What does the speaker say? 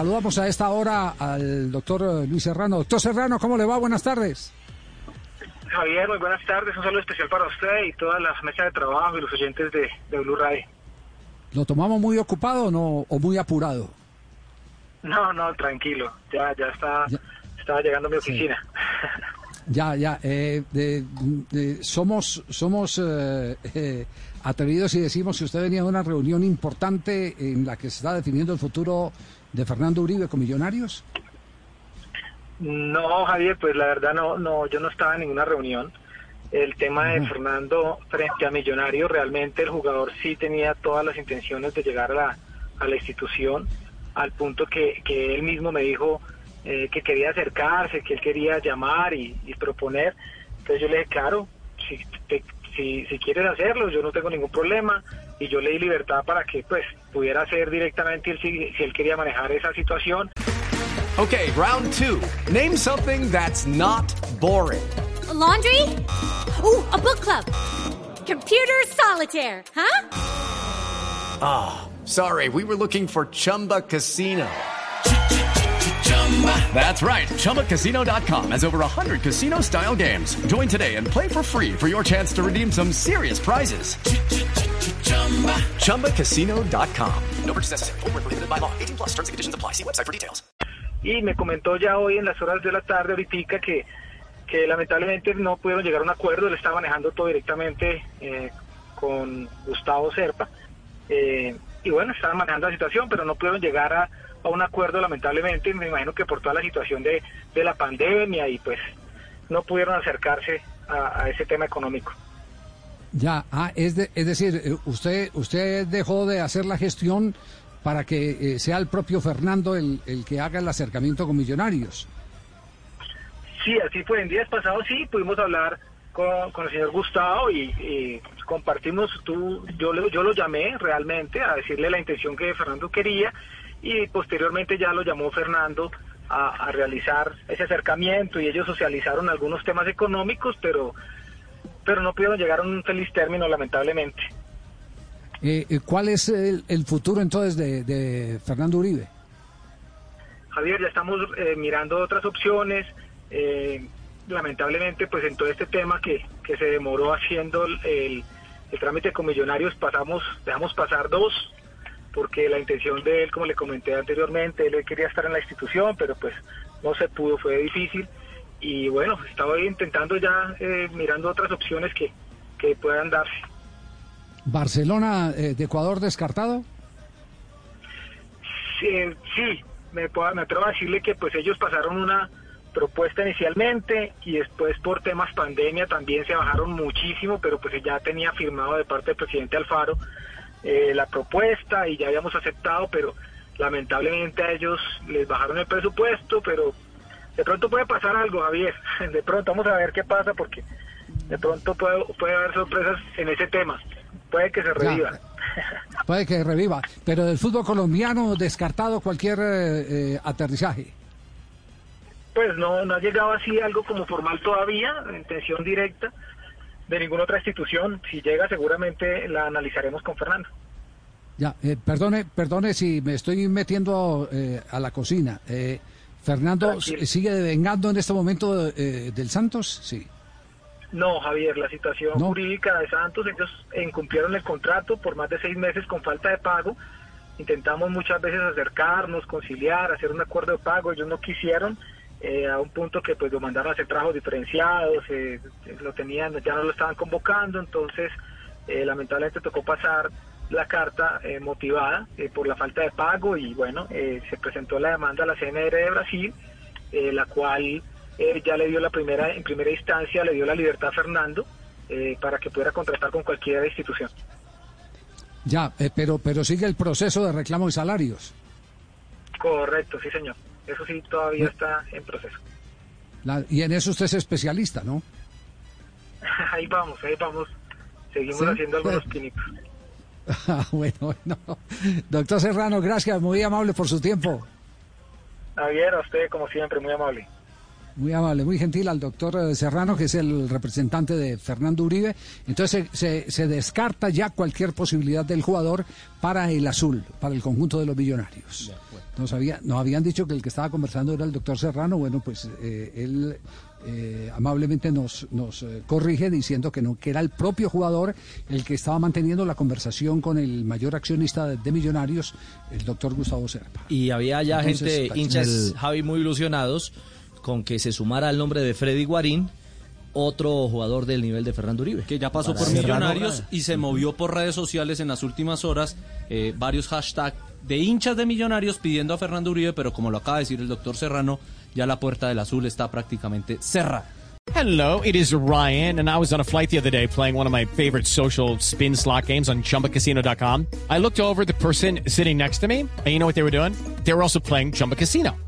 Saludamos a esta hora al doctor Luis Serrano. Doctor Serrano, ¿cómo le va? Buenas tardes. Javier, muy buenas tardes. Un saludo especial para usted y todas las mesas de trabajo y los oyentes de, de Blue Radio. ¿Lo tomamos muy ocupado o, no, o muy apurado? No, no, tranquilo. Ya, ya está. Ya. Estaba llegando a mi oficina. Ya, ya. eh, de- de- somos somos eh, eh, atrevidos y decimos que usted venía de una reunión importante en la que se está definiendo el futuro de Fernando Uribe con Millonarios. No, Javier, pues la verdad no, no, yo no estaba en ninguna reunión. El tema de Fernando frente a Millonario, realmente el jugador sí tenía todas las intenciones de llegar a la, a la institución, al punto que, que él mismo me dijo eh, que quería acercarse, que él quería llamar y, y proponer. Entonces yo le dije, claro, si, te- si, si quieres hacerlo, yo no tengo ningún problema. Y yo le di libertad para que pues pudiera hacer directamente él si, si él quería manejar esa situación. Okay, round two. Name something that's not boring. A laundry? Ooh, a book club. Computer solitaire, huh? Ah, sorry, we were looking for Chumba Casino. That's right. ChumbaCasino.com has over 100 casino style games. Join today and play for free for your chance to redeem some serious prizes. ChumbaCasino.com. No purchase necessary. Prohibited by law. 18 plus terms and conditions apply. See website for details. y me comentó ya hoy en las horas de la tarde ahorita que, que lamentablemente no pudieron llegar a un acuerdo, él estaba manejando todo directamente eh, con Gustavo Serpa eh, y bueno, estaban manejando la situación, pero no pudieron llegar a, a un acuerdo lamentablemente, me imagino que por toda la situación de, de la pandemia y pues no pudieron acercarse a, a ese tema económico. Ya, ah, es, de- es decir, eh, usted usted dejó de hacer la gestión para que eh, sea el propio Fernando el, el que haga el acercamiento con Millonarios. Sí, así fue. En días pasados sí pudimos hablar con, con el señor Gustavo y, y compartimos, tú, yo, yo lo llamé realmente a decirle la intención que Fernando quería y posteriormente ya lo llamó Fernando a, a realizar ese acercamiento y ellos socializaron algunos temas económicos, pero, pero no pudieron llegar a un feliz término lamentablemente. Eh, eh, ¿Cuál es el, el futuro entonces de, de Fernando Uribe? Javier, ya estamos eh, mirando otras opciones. eh, lamentablemente, pues en todo este tema que, que se demoró haciendo el, el- el trámite con Millonarios, pasamos, dejamos pasar dos, porque la intención de él, como le comenté anteriormente, él quería estar en la institución, pero pues no se pudo, fue difícil. Y bueno, estaba intentando ya, eh, mirando otras opciones que, que puedan darse. ¿Barcelona eh, de Ecuador descartado? Sí, eh, sí, me, puedo- me atrevo a decirle que pues ellos pasaron una propuesta inicialmente y después por temas pandemia también se bajaron muchísimo, pero pues ya tenía firmado de parte del presidente Alfaro eh, la propuesta y ya habíamos aceptado, pero lamentablemente a ellos les bajaron el presupuesto, pero de pronto puede pasar algo, Javier, de pronto vamos a ver qué pasa porque de pronto puede, puede haber sorpresas en ese tema, puede que se reviva. Puede que reviva. Pero del fútbol colombiano descartado cualquier eh, eh, aterrizaje. Pues no, no ha llegado así algo como formal todavía, intención directa de ninguna otra institución. Si llega, seguramente la analizaremos con Fernando. Ya, eh, perdone, perdone si me estoy metiendo eh, a la cocina. Eh, Fernando sigue devengando en este momento eh, del Santos, sí. No, Javier, la situación No. jurídica de Santos, ellos incumplieron el contrato por más de seis meses con falta de pago. Intentamos muchas veces acercarnos, conciliar, hacer un acuerdo de pago, ellos no quisieron, eh, a un punto que pues lo mandaron a hacer trabajos diferenciados, eh, lo tenían, ya no lo estaban convocando, entonces eh, lamentablemente tocó pasar la carta eh, motivada eh, por la falta de pago y bueno, eh, se presentó la demanda a la CNR de Brasil, eh, la cual ya le dio la primera, en primera instancia, le dio la libertad a Fernando eh, para que pudiera contratar con cualquier institución. Ya, pero, pero sigue el proceso de reclamo de salarios. Correcto, sí señor. Eso sí todavía está en proceso. La- y en eso usted es especialista, ¿no? ahí vamos, ahí vamos. Seguimos ¿Sí? haciendo algunos pinitos. Ah, bueno, bueno. Doctor Serrano, gracias, muy amable por su tiempo. Javier, a usted como siempre, muy amable. Muy amable, muy gentil al doctor eh, Serrano, que es el representante de Fernando Uribe. Entonces se, se- se descarta ya cualquier posibilidad del jugador para el azul, para el conjunto de los millonarios. Nos, había, nos habían dicho que el que estaba conversando era el doctor Serrano. Bueno, pues eh, él eh, amablemente nos, nos eh, corrige diciendo que no, que era el propio jugador el que estaba manteniendo la conversación con el mayor accionista de, de Millonarios, el doctor Gustavo Serpa. Y había ya Entonces, gente, pues, hinchas, el- Javi, muy ilusionados con que se sumara al nombre de Freddy Guarín, otro jugador del nivel de Fernando Uribe. que ya pasó por Millonarios y se movió por redes sociales en las últimas horas eh, varios hashtags de hinchas de Millonarios pidiendo a Fernando Uribe, pero como lo acaba de decir el doctor Serrano, ya la puerta del azul está prácticamente cerrada. Hello, it is Ryan, and I was on a flight the other day playing one of my favorite social spin slot games on chumbacasino.com. I looked over the person sitting next to me, and you know what they were doing? They were also playing Chumba Casino.